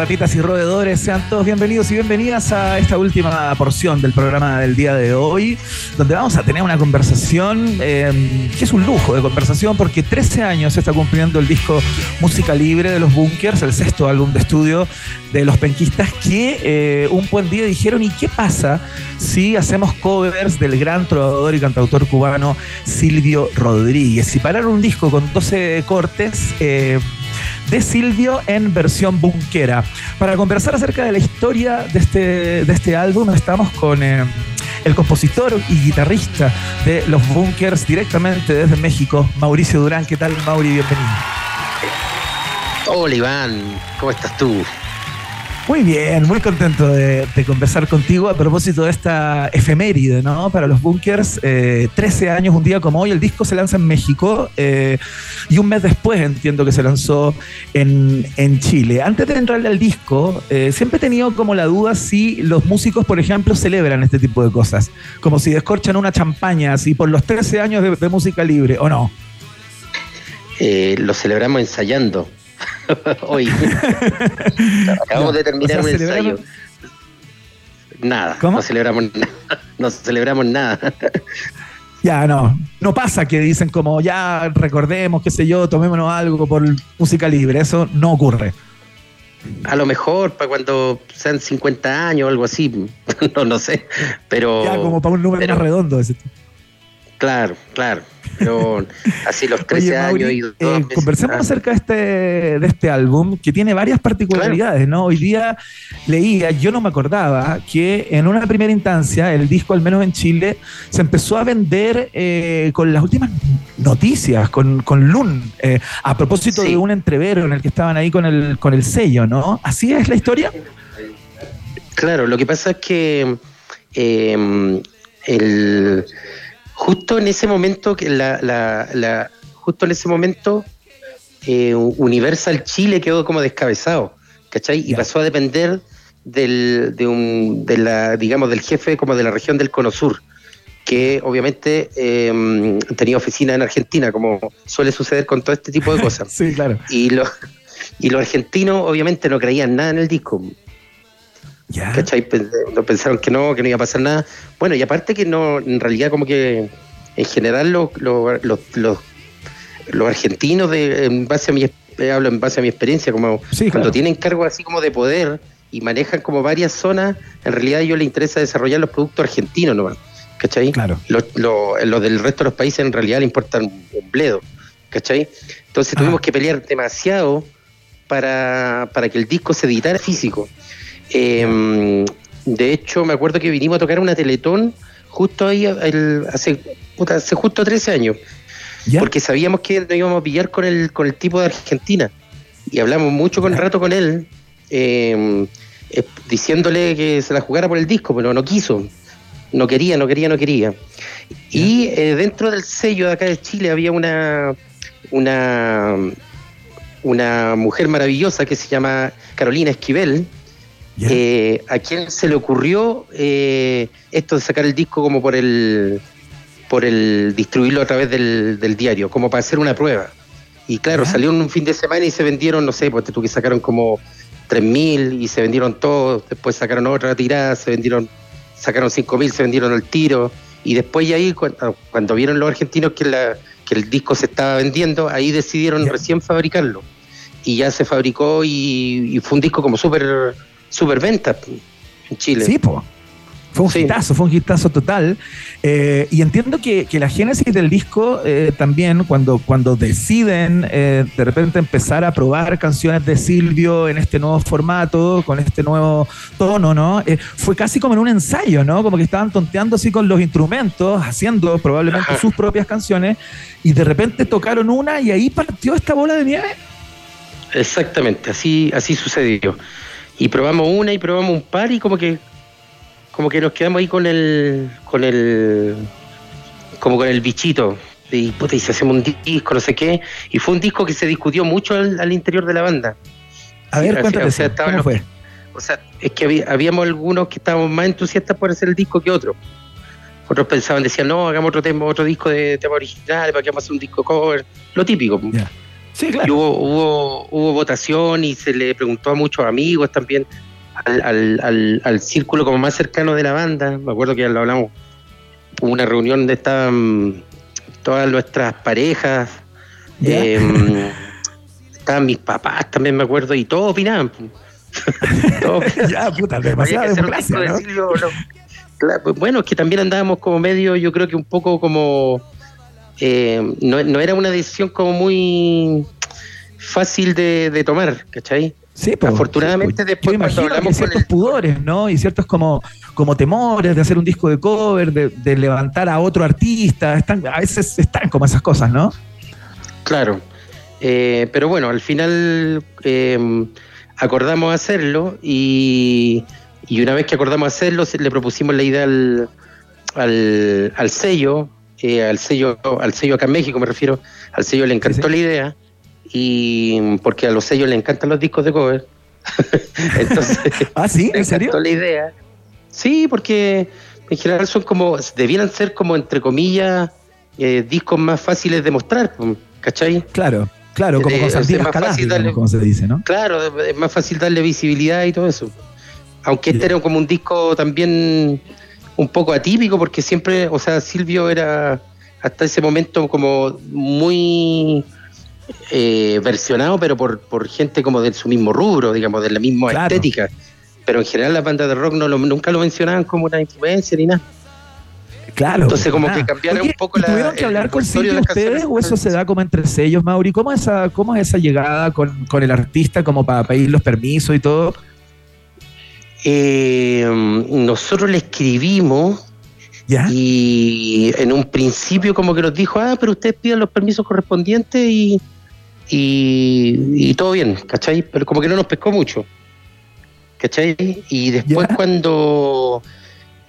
Ratitas y roedores, sean todos bienvenidos y bienvenidas a esta última porción del programa del día de hoy, donde vamos a tener una conversación eh, que es un lujo de conversación porque 13 años se está cumpliendo el disco Música Libre de los Bunkers, el sexto álbum de estudio de los penquistas que eh, un buen día dijeron, ¿y qué pasa si hacemos covers del gran trovador y cantautor cubano Silvio Rodríguez? Y pararon un disco con 12 cortes. eh, de Silvio en versión bunkera. Para conversar acerca de la historia de este, de este álbum, estamos con eh, el compositor y guitarrista de Los Bunkers directamente desde México, Mauricio Durán. ¿Qué tal, Mauri? Bienvenido. Hola Iván, ¿cómo estás tú? Muy bien, muy contento de, conversar contigo a propósito de esta efeméride, ¿no? Para los bunkers, eh, 13 años, un día como hoy, el disco se lanza en México eh, y un mes después entiendo que se lanzó en, en Chile. Antes de entrarle al disco, eh, siempre he tenido como la duda si los músicos, por ejemplo, celebran este tipo de cosas, como si descorchan una champaña así por los 13 años de, de música libre, ¿o no? Eh, lo celebramos ensayando <laughs> hoy. <laughs> Acabamos de terminar O sea, un celebramos- ensayo. Nada, no celebramos <laughs> nada. No celebramos nada. Ya, no. No pasa que dicen como ya recordemos, qué sé yo, tomémonos algo por música libre. Eso no ocurre. A lo mejor para cuando sean 50 años o algo así. No, no sé. Pero. Ya como para un número pero- más redondo. ese. Claro, claro. Pero así los 13 Oye, Mauri, años y eh, conversemos Ah. acerca de este, de este álbum que tiene varias particularidades, ¿no? Hoy día leía, yo no me acordaba, que en una primera instancia el disco, al menos en Chile, se empezó a vender eh, con las últimas noticias con, con Lun, eh, a propósito de un entrevero en el que estaban ahí con el, con el sello, ¿no? ¿Así es la historia? Claro, lo que pasa es que eh, el, justo en ese momento, que la, la, la- justo en ese momento, eh, Universal Chile quedó como descabezado, ¿cachai? Y pasó a depender del, de un, de la, digamos, del jefe como de la región del Cono Sur, que obviamente eh, tenía oficina en Argentina, como suele suceder con todo este tipo de cosas. <laughs> sí, claro. Y los, y los argentinos obviamente no creían nada en el disco. ¿Cachai? No pensaron que no, que no iba a pasar nada. Bueno, y aparte que no, en realidad como que en general los, los, los, los- los argentinos, de, en base a mi, eh, hablo en base a mi experiencia, como cuando claro. tienen cargos así como de poder y manejan como varias zonas, en realidad a ellos les interesa desarrollar los productos argentinos nomás. ¿Cachai? Claro. Los, los- los del resto de los países en realidad le importan un bledo. ¿Cachai? Entonces tuvimos que pelear demasiado para, para que el disco se editara físico. Eh, de hecho, me acuerdo que vinimos a tocar una Teletón justo ahí el- hace, justo 13 años. Porque sabíamos que nos íbamos a pillar con el, con el tipo de Argentina. Y hablamos mucho con rato con él, eh, eh, diciéndole que se la jugara por el disco, pero no quiso. No quería, no quería, no quería. Y eh, dentro del sello de acá de Chile había una, una, una mujer maravillosa que se llama Carolina Esquivel, eh, a quien se le ocurrió eh, esto de sacar el disco como por el por el distribuirlo a través del, del diario, como para hacer una prueba. Y claro, salió en un fin de semana y se vendieron, no sé, pues tú que sacaron como 3.000 y se vendieron todos, después sacaron otra tirada, se vendieron, sacaron 5.000, se vendieron al tiro, y después ahí, cuando, cuando vieron los argentinos que, la, que el disco se estaba vendiendo, ahí decidieron recién fabricarlo. Y ya se fabricó y, y fue un disco como súper super venta en Chile. Sí, po. Fue un hitazo, fue un hitazo total. Eh, y entiendo que, que la génesis del disco eh, también, cuando, cuando deciden eh, de repente empezar a probar canciones de Silvio en este nuevo formato, con este nuevo tono, ¿no? Fue casi como en un ensayo, ¿no? Como que estaban tonteando así con los instrumentos, haciendo probablemente sus propias canciones, y de repente tocaron una y ahí partió esta bola de nieve. Exactamente, así, así sucedió. Y probamos una y probamos un par y como que como que nos quedamos ahí con el con el como con el bichito. Y puta y si hacemos un disco no sé qué. Y fue un disco que se discutió mucho al, al interior de la banda. A ver, Sí, cuéntate, o sea, ¿cómo fue? o sea es que había- habíamos algunos que estábamos más entusiastas por hacer el disco que otros. Otros pensaban decían no hagamos otro tema otro disco de tema original para que vamos a hacer un disco cover lo típico Sí, y hubo, hubo, hubo votación y se le preguntó a muchos amigos también, al, al, al, al círculo como más cercano de la banda. Me acuerdo que lo hablamos, hubo una reunión donde estaban todas nuestras parejas, eh, estaban mis papás también, me acuerdo, y todos opinaban. <laughs> todos opinaban. <laughs> ya, puta, Había demasiada que hacer un democracia, disco de ¿no? Silvio, ¿no? Claro, pues, bueno, es que también andábamos como medio, yo creo que un poco como eh, no, no era una decisión como muy fácil de, de tomar, ¿cachai? Sí, pues, Afortunadamente Yo después cuando imagino hablamos ciertos pudores, ¿no? Y ciertos como, como temores de hacer un disco de cover, de, de levantar a otro artista. Están, a veces están como esas cosas, ¿no? Claro. Eh, pero bueno, al final eh, acordamos hacerlo y, y una vez que acordamos hacerlo, le propusimos la idea al, al, al sello, eh, al sello, al sello acá en México me refiero, al sello le encantó la idea y porque a los sellos le encantan los discos de cover. <laughs> Entonces, <laughs> ¿Ah, sí? ¿En serio? encantó la idea. Sí, porque en general son como, debieran ser como entre comillas eh, discos más fáciles de mostrar, ¿cachai? Claro, claro, como Eh, con más fácil darle- como se dice, ¿no? Claro, es más fácil darle visibilidad y todo eso. Aunque este era como un disco también un poco atípico, porque siempre, o sea, Silvio era hasta ese momento como muy eh, versionado, pero por, por gente como de su mismo rubro, digamos, de la misma Claro. estética. Pero en general las bandas de rock no lo- nunca lo mencionaban como una influencia ni nada. Claro. Entonces como que cambiaron Oye, un poco ¿y la- ¿Tuvieron que hablar con Silvio ustedes o eso se da como entre sellos, Mauri? ¿Cómo es esa, cómo es esa llegada con, con el artista como para pedir los permisos y todo? Eh, nosotros le escribimos Y en un principio como que nos dijo, ah, pero ustedes pidan los permisos correspondientes y, y, y todo bien, ¿cachai? Pero como que no nos pescó mucho. ¿Cachai? Y después cuando,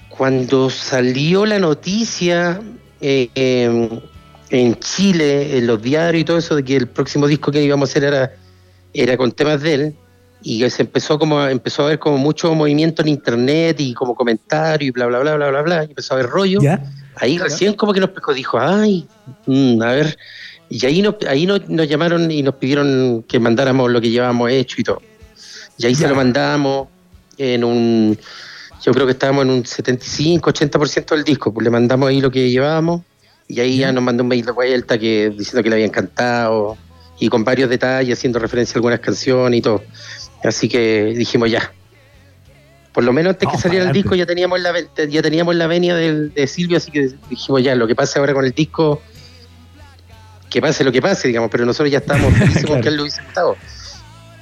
cuando salió la noticia eh, em, en Chile, en los diarios y todo eso, de que el próximo disco que íbamos a hacer era, era con temas de él, y se empezó como empezó a ver como mucho movimiento en internet y como comentario y bla bla bla bla bla bla y empezó a ver rollo. Ahí recién como que nos pescó dijo ay mm, a ver y ahí nos ahí nos, nos, llamaron y nos pidieron que mandáramos lo que llevábamos hecho y todo. Y ahí se lo mandamos en un yo creo que estábamos en un 75 80% del disco pues le mandamos ahí lo que llevábamos y ahí ya nos mandó un mail de vuelta que diciendo que le había encantado y con varios detalles haciendo referencia a algunas canciones y todo Así que dijimos ya. Por lo menos antes que saliera el disco ya teníamos la ya teníamos la venia de, Silvio, así que dijimos ya, lo que pase ahora con el disco, que pase lo que pase, digamos, pero nosotros ya estábamos <laughs> felices con que él lo hubiese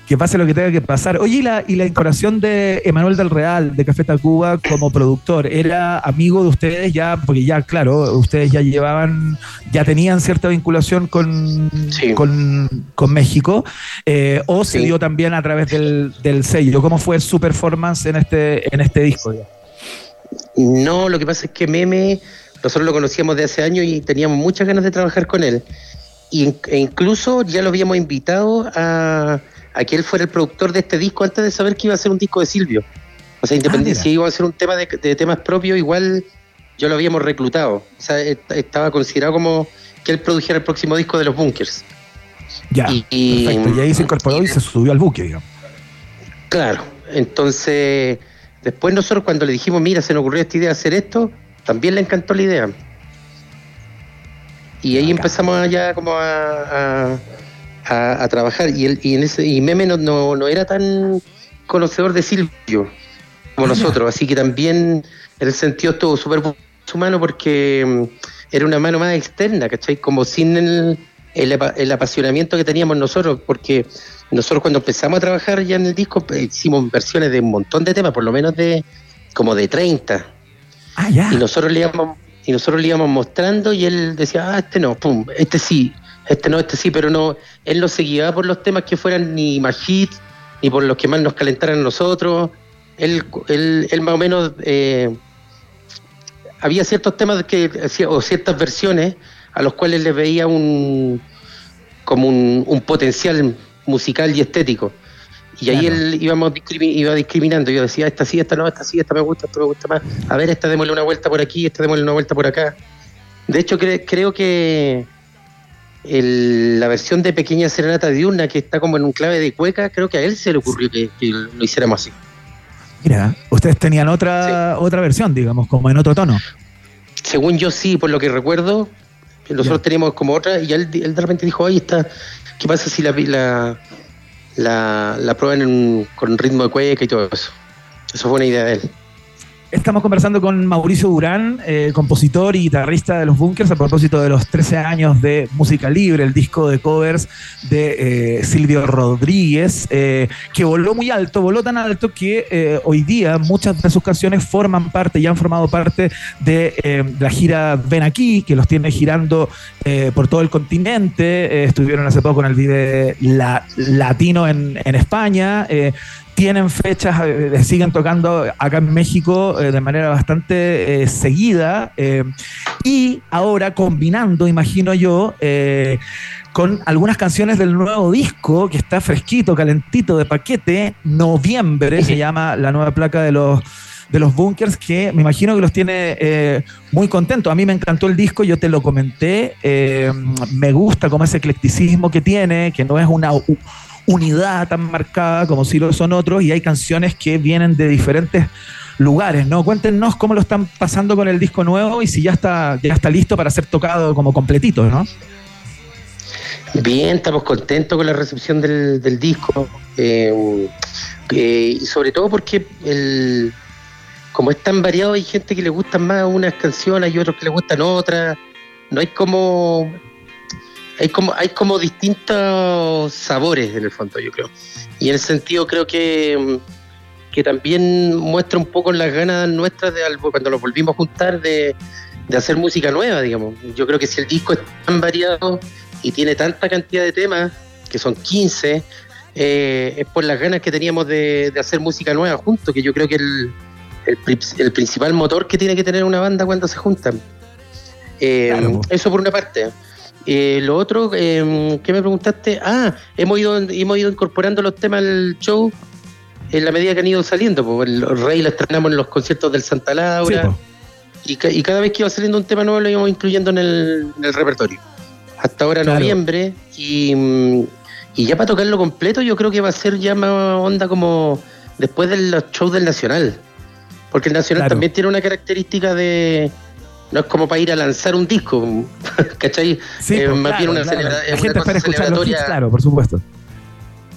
que pase lo que tenga que pasar. Oye, y la, y la incorporación de Emanuel del Real, de Café Tacuba, como productor, ¿era amigo de ustedes ya? Porque ya, claro, ustedes ya llevaban, ya tenían cierta vinculación con, con, México, eh, o se dio también a través del, del, sello. ¿Cómo fue su performance en este, en este disco? No, lo que pasa es que Meme, nosotros lo conocíamos de hace años y teníamos muchas ganas de trabajar con él. Y, e incluso ya lo habíamos invitado a a que él fuera el productor de este disco antes de saber que iba a ser un disco de Silvio. O sea, independiente, ah, si iba a ser un tema de, temas propios, igual yo lo habíamos reclutado. O sea, estaba considerado como que él produjera el próximo disco de los Bunkers. Ya, y, perfecto. Y ahí se incorporó y, se subió al buque, digamos. Claro, entonces, después nosotros cuando le dijimos, mira, se nos ocurrió esta idea de hacer esto, también le encantó la idea. Y ahí empezamos allá como a a, trabajar. Y, el, y, en ese, y Meme no, no, era tan conocedor de Silvio como <laughs> nosotros, así que también en el sentido estuvo súper humano porque mm, era una mano más externa, ¿cachai? Como sin el, el, apasionamiento que teníamos nosotros, porque nosotros cuando empezamos a trabajar ya en el disco pues, hicimos versiones de un montón de temas, por lo menos de como de 30. Ah, ya. Y nosotros le íbamos, y nosotros le íbamos mostrando y él decía, ah, este no, pum, este sí, este no, este sí, pero no, él no se guiaba por los temas que fueran ni más hits, ni por los que más nos calentaran nosotros. Él, él, más o menos eh, había ciertos temas que o ciertas versiones a los cuales le veía un como un, potencial musical y estético. Y ahí él íbamos iba discriminando. Yo decía, esta sí, esta no, esta sí, esta me gusta, esta me gusta más. A ver, esta démosle una vuelta por aquí, esta démosle una vuelta por acá. De hecho, creo que la versión de Pequeña Serenata Diurna, que está como en un clave de cueca, creo que a él se le ocurrió que, lo hiciéramos así. Mira, ustedes tenían otra, otra versión, digamos, como en otro tono. Según yo sí, por lo que recuerdo, nosotros teníamos como otra, y él, de repente dijo, ahí está, ¿qué pasa si la, la, la, la prueban con ritmo de cueca y todo eso? Eso fue una idea de él. Estamos conversando con Mauricio Durán, eh, compositor y guitarrista de los Bunkers, a propósito de los 13 años de Música Libre, el disco de covers de eh, Silvio Rodríguez, eh, que voló muy alto, voló tan alto que hoy día muchas de sus canciones forman parte y han formado parte de la gira Ven Aquí, que los tiene girando por todo el continente. estuvieron hace poco en el Vive Latino en, en España tienen fechas, eh, siguen tocando acá en México eh, de manera bastante eh, seguida y ahora combinando, imagino yo, con algunas canciones del nuevo disco que está fresquito, calentito de paquete, Noviembre se llama la nueva placa de los de los bunkers que me imagino que los tiene muy contentos. A mí me encantó el disco, yo te lo comenté, me gusta como ese eclecticismo que tiene, que no es una unidad tan marcada como si lo son otros y hay canciones que vienen de diferentes lugares, ¿no? Cuéntenos cómo lo están pasando con el disco nuevo y si ya está, ya está listo para ser tocado como completito, ¿no? Bien, estamos contentos con la recepción del, disco eh, eh, y sobre todo porque el, como es tan variado hay gente que le gustan más unas canciones y otros que le gustan otras, no hay como hay como, hay como distintos sabores en el fondo, yo creo. Y en ese sentido creo que, que también muestra un poco las ganas nuestras de cuando nos volvimos a juntar de, de hacer música nueva, digamos. Yo creo que si el disco es tan variado y tiene tanta cantidad de temas, que son 15, eh, es por las ganas que teníamos de, de hacer música nueva juntos, que yo creo que el, el principal motor que tiene que tener una banda cuando se juntan. Eh, Eso por una parte. Eh, lo otro, eh, ¿qué me preguntaste? Ah, hemos ido, hemos ido incorporando los temas al show en la medida que han ido saliendo. Pues, el Rey lo estrenamos en los conciertos del Santa Laura. Sí, y, ca- y cada vez que iba saliendo un tema nuevo lo íbamos incluyendo en el, en el repertorio. Hasta ahora Claro. noviembre. Y, y ya para tocarlo completo yo creo que va a ser ya más onda como después de los shows del Nacional. Porque el Nacional Claro. también tiene una característica de... No es como para ir a lanzar un disco, <laughs> ¿cachai? Sí, Eh, pues, más bien una, claro. La es una gente cosa los hits, celebratoria claro, por supuesto.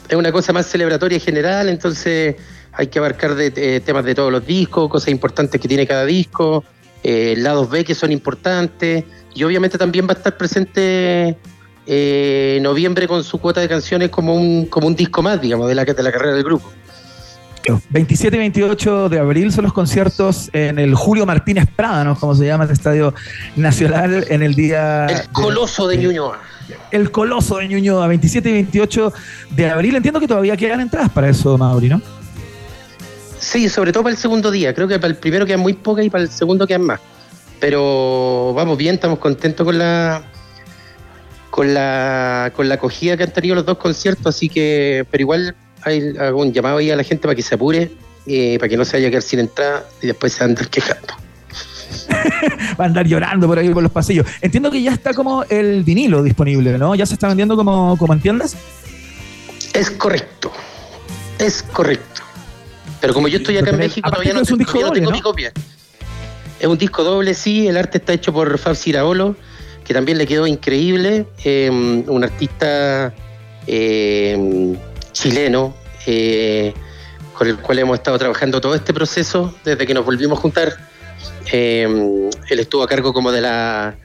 es una cosa más celebratoria general, entonces hay que abarcar de, eh, temas de todos los discos, cosas importantes que tiene cada disco, eh, lados B que son importantes, y obviamente también va a estar presente eh, noviembre con su cuota de canciones como un, como un disco más, digamos, de la, de la carrera del grupo. 27 y 28 de abril son los conciertos en el Julio Martínez Prada, ¿no? Como se llama el Estadio Nacional en el día... El coloso de Ñuñoa. El coloso de Ñuñoa, 27 y 28 de abril. Entiendo que todavía quedan entradas para eso, Mauri, ¿no? Sí, sobre todo para el segundo día. Creo que para el primero quedan muy pocas y para el segundo quedan más. Pero vamos bien, estamos contentos con la con la con la acogida que han tenido los dos conciertos, así que, pero igual hay hago un llamado ahí a la gente para que se apure, eh, para que no se vaya a quedar sin entrada y después se andar quejando. <laughs> Va a andar llorando por ahí por los pasillos. Entiendo que ya está como el vinilo disponible, ¿no? ¿Ya se está vendiendo como, como en tiendas? Es correcto, es correcto. Pero como yo estoy acá en México, todavía no, que es un te- disco todavía no tengo doble, mi copia. Es un disco doble, sí. El arte está hecho por Fab Ciraolo, que también le quedó increíble. eh, un artista eh, chileno, eh, con el cual hemos estado trabajando todo este proceso desde que nos volvimos a juntar. Eh, él estuvo a cargo como de la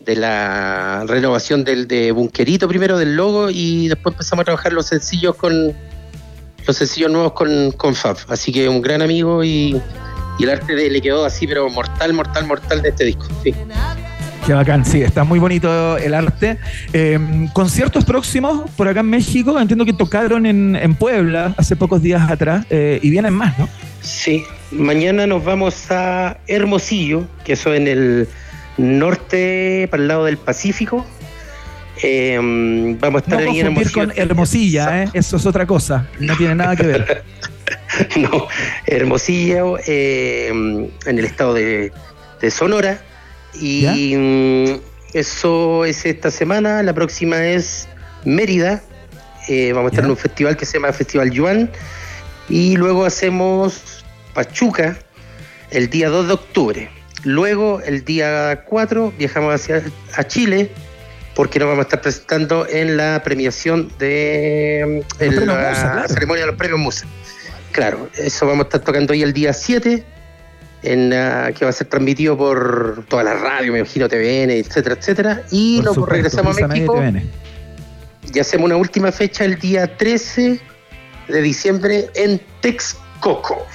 de la renovación del de Bunkerito primero del logo y después empezamos a trabajar los sencillos con los sencillos nuevos con, con Fab. Así que un gran amigo y, el arte de, le quedó así, pero mortal, mortal, mortal de este disco. Qué bacán, sí, está muy bonito el arte. Eh, conciertos próximos por acá en México, entiendo que tocaron en, en Puebla hace pocos días atrás eh, y vienen más, ¿no? Sí, mañana nos vamos a Hermosillo, que eso en el norte, para el lado del Pacífico. Eh, vamos a estar No ahí en Hermosillo. con Hermosilla, ¿eh? eso es otra cosa, no tiene nada que ver. <laughs> no, Hermosillo, eh, en el estado de, de Sonora. Y mm, eso es esta semana. La próxima es Mérida. Eh, vamos a estar en un festival que se llama Festival Yuan. Y luego hacemos Pachuca el día 2 de octubre. Luego, el día 4, viajamos hacia a Chile porque nos vamos a estar presentando en la premiación de mm, en la Musa, claro. ceremonia de los premios Musa. Claro, eso vamos a estar tocando hoy el día 7, en, ah, que va a ser transmitido por toda la radio, me imagino, TVN, etcétera, etcétera. Y Por nos supuesto, regresamos a México TVN. y hacemos una última fecha el día 13 de diciembre en Texcoco.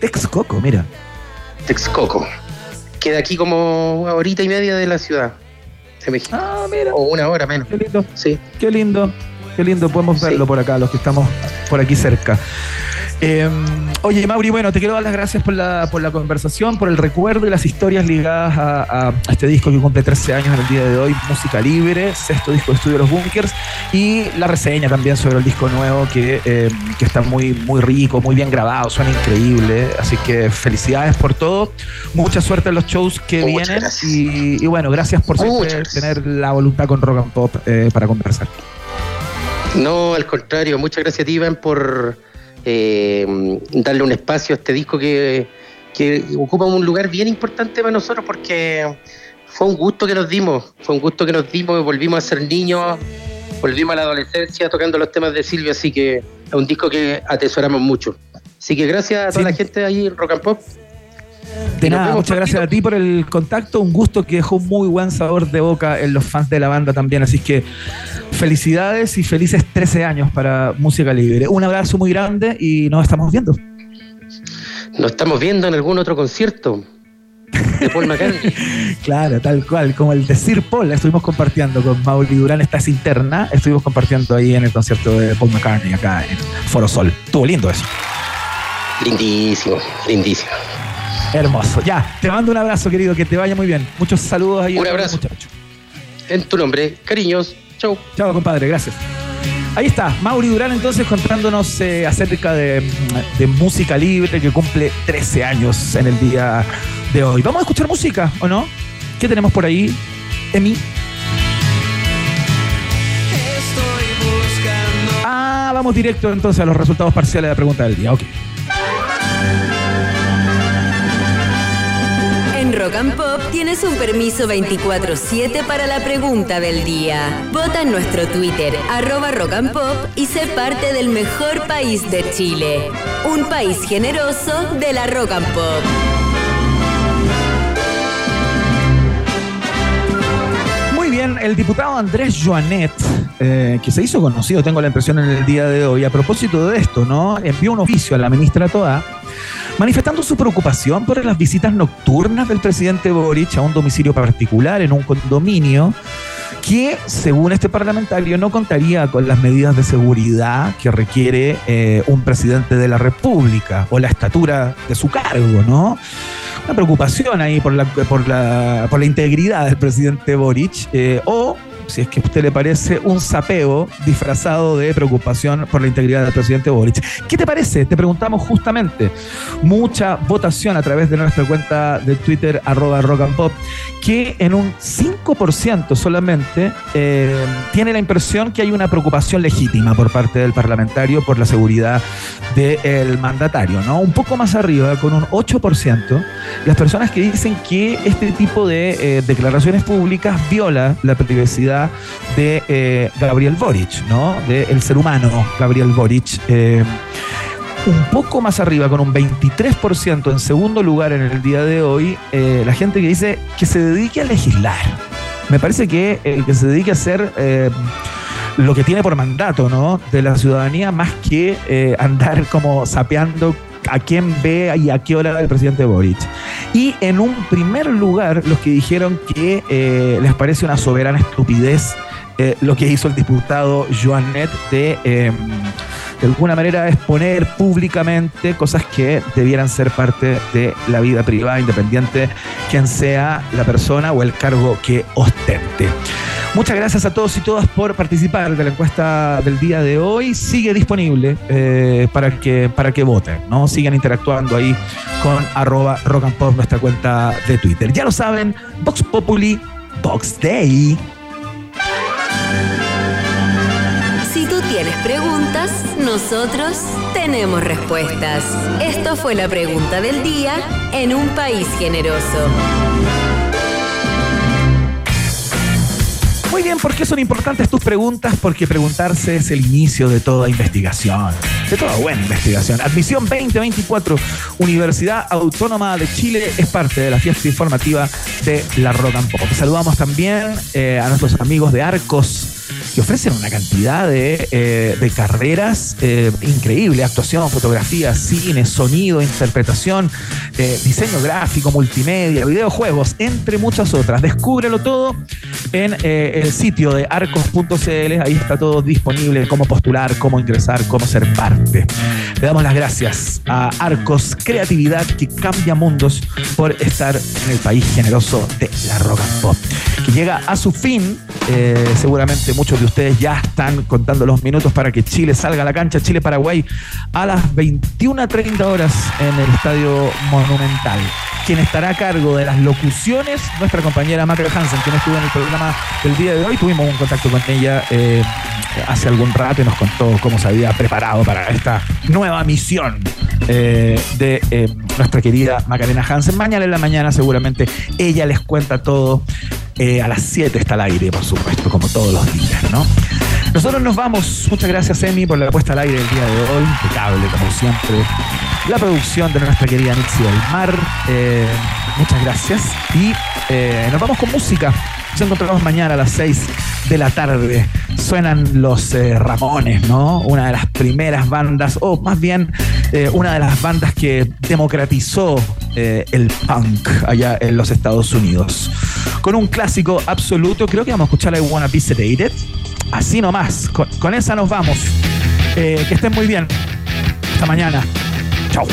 Texcoco, mira. Texcoco. Queda aquí como una horita y media de la ciudad de México. Ah, mira. O una hora menos. Qué lindo. Sí. Qué lindo. Qué lindo, podemos verlo por acá, los que estamos por aquí cerca. Eh, oye, Mauri, bueno, te quiero dar las gracias por la, por la conversación, por el recuerdo y las historias ligadas a, a este disco que cumple 13 años en el día de hoy, Música Libre, sexto disco de estudio de los Bunkers, y la reseña también sobre el disco nuevo que, eh, que está muy, muy rico, muy bien grabado, suena increíble. Así que felicidades por todo. Mucha suerte en los shows que Muchas vienen. Y, y bueno, gracias por siempre tener la voluntad con Rock and Pop eh, para conversar. No, al contrario, muchas gracias Iván, por eh, darle un espacio a este disco que, que ocupa un lugar bien importante para nosotros porque fue un gusto que nos dimos, fue un gusto que nos dimos, volvimos a ser niños, volvimos a la adolescencia tocando los temas de Silvio, así que es un disco que atesoramos mucho. Así que gracias a toda la gente ahí en Rock and Pop De nada, muchas gracias a ti por el contacto, un gusto que dejó muy buen sabor de boca en los fans de la banda también, así que felicidades y felices 13 años para Música Libre. Un abrazo muy grande y nos estamos viendo. Nos estamos viendo en algún otro concierto de Paul McCartney. <laughs> Claro, tal cual, como el de Sir Paul, estuvimos compartiendo con Mauri Durán, esta es interna, estuvimos compartiendo ahí en el concierto de Paul McCartney acá en Foro Sol. Estuvo lindo eso. Lindísimo, lindísimo. Hermoso. Ya, te mando un abrazo, querido, que te vaya muy bien. Muchos saludos ahí. Un abrazo. los muchachos. En tu nombre, cariños. Chau. Chao, compadre, gracias. Ahí está, Mauri Durán entonces contándonos eh, acerca de, de música libre que cumple 13 años en el día de hoy. Vamos a escuchar música, ¿o no? ¿Qué tenemos por ahí, Emi? Ah, vamos directo entonces a los resultados parciales de la pregunta del día. Ok. And Pop tienes un permiso 24-7 para la pregunta del día. Vota en nuestro Twitter, arroba Rock and Pop, y sé parte del mejor país de Chile. Un país generoso de la Rock and Pop. Muy bien, el diputado Andrés Joanet, eh, que se hizo conocido, tengo la impresión en el día de hoy, a propósito de esto, ¿no? Envió un oficio a la ministra Toa manifestando su preocupación por las visitas nocturnas del presidente Boric a un domicilio particular en un condominio que, según este parlamentario, no contaría con las medidas de seguridad que requiere eh, un presidente de la República o la estatura de su cargo, ¿no? Una preocupación ahí por la, por la, por la integridad del presidente Boric eh, o si es que a usted le parece, un sapeo disfrazado de preocupación por la integridad del presidente Boric. ¿Qué te parece? Te preguntamos justamente. Mucha votación a través de nuestra cuenta de Twitter, arroba rock and pop, que en un 5% solamente eh, tiene la impresión que hay una preocupación legítima por parte del parlamentario por la seguridad del mandatario, ¿no? Un poco más arriba, con un 8%, las personas que dicen que este tipo de eh, declaraciones públicas viola la privacidad de eh, Gabriel Boric, ¿no? Del ser humano Gabriel Boric. eh, un poco más arriba, con un 23% en segundo lugar en el día de hoy, eh, la gente que dice que se dedique a legislar. Me parece que el que se dedique a hacer lo que tiene por mandato, ¿no? De la ciudadanía, más que andar como sapeando a quién ve y a qué hora el presidente Boric. Y en un primer lugar, los que dijeron que eh, les parece una soberana estupidez eh, lo que hizo el diputado Joan Net de, eh, de alguna manera, exponer públicamente cosas que debieran ser parte de la vida privada, independiente quien sea la persona o el cargo que ostente. Muchas gracias a todos y todas por participar de la encuesta del día de hoy. Sigue disponible eh, para, que, para que voten, ¿no? Sigan interactuando ahí con arroba rock and pop, nuestra cuenta de Twitter. Ya lo saben, Vox Populi, Vox Day. Si tú tienes preguntas, nosotros tenemos respuestas. Esto fue la pregunta del día en un país generoso. Muy bien, ¿por qué son importantes tus preguntas? Porque preguntarse es el inicio de toda investigación, de toda buena investigación. Admisión 2024, Universidad Autónoma de Chile es parte de la fiesta informativa de la Rock and Pop. Saludamos también eh, a nuestros amigos de Arcos que ofrecen una cantidad de, eh, carreras eh, increíble, actuación, fotografía, cine, sonido, interpretación, eh, diseño gráfico, multimedia, videojuegos, entre muchas otras. Descúbrelo todo en el sitio de arcos.cl, ahí está todo disponible, cómo postular, cómo ingresar, cómo ser parte. Le damos las gracias a Arcos Creatividad que cambia mundos por estar en el país generoso de la rock and pop, que llega a su fin. Seguramente muchos de ustedes ya están contando los minutos para que Chile salga a la cancha, Chile-Paraguay, a las 21.30 horas en el Estadio Monumental. Quien estará a cargo de las locuciones, nuestra compañera Macra Hansen, quien estuvo en el programa del día de hoy. Tuvimos un contacto con ella eh, hace algún rato y nos contó cómo se había preparado para esta nueva misión eh, de eh, nuestra querida Macarena Hansen. Mañana en la mañana seguramente ella les cuenta todo. Eh, a las 7 está al aire, por supuesto, como todos los días, ¿no? Nosotros nos vamos. Muchas gracias, Emi, por la puesta al aire del día de hoy. Impecable, como siempre. la producción de nuestra querida Nixie del Mar. Eh, muchas gracias. Y eh, nos vamos con música. Nos encontramos mañana a las 6 de la tarde. Suenan los eh, Ramones, ¿no? Una de las primeras bandas, o más bien eh, una de las bandas que democratizó eh, el punk allá en los Estados Unidos. Con un clásico absoluto, creo que vamos a escuchar I Wanna Be Sedated. Así nomás, con, con esa nos vamos. que estén muy bien. Hasta mañana. Chao.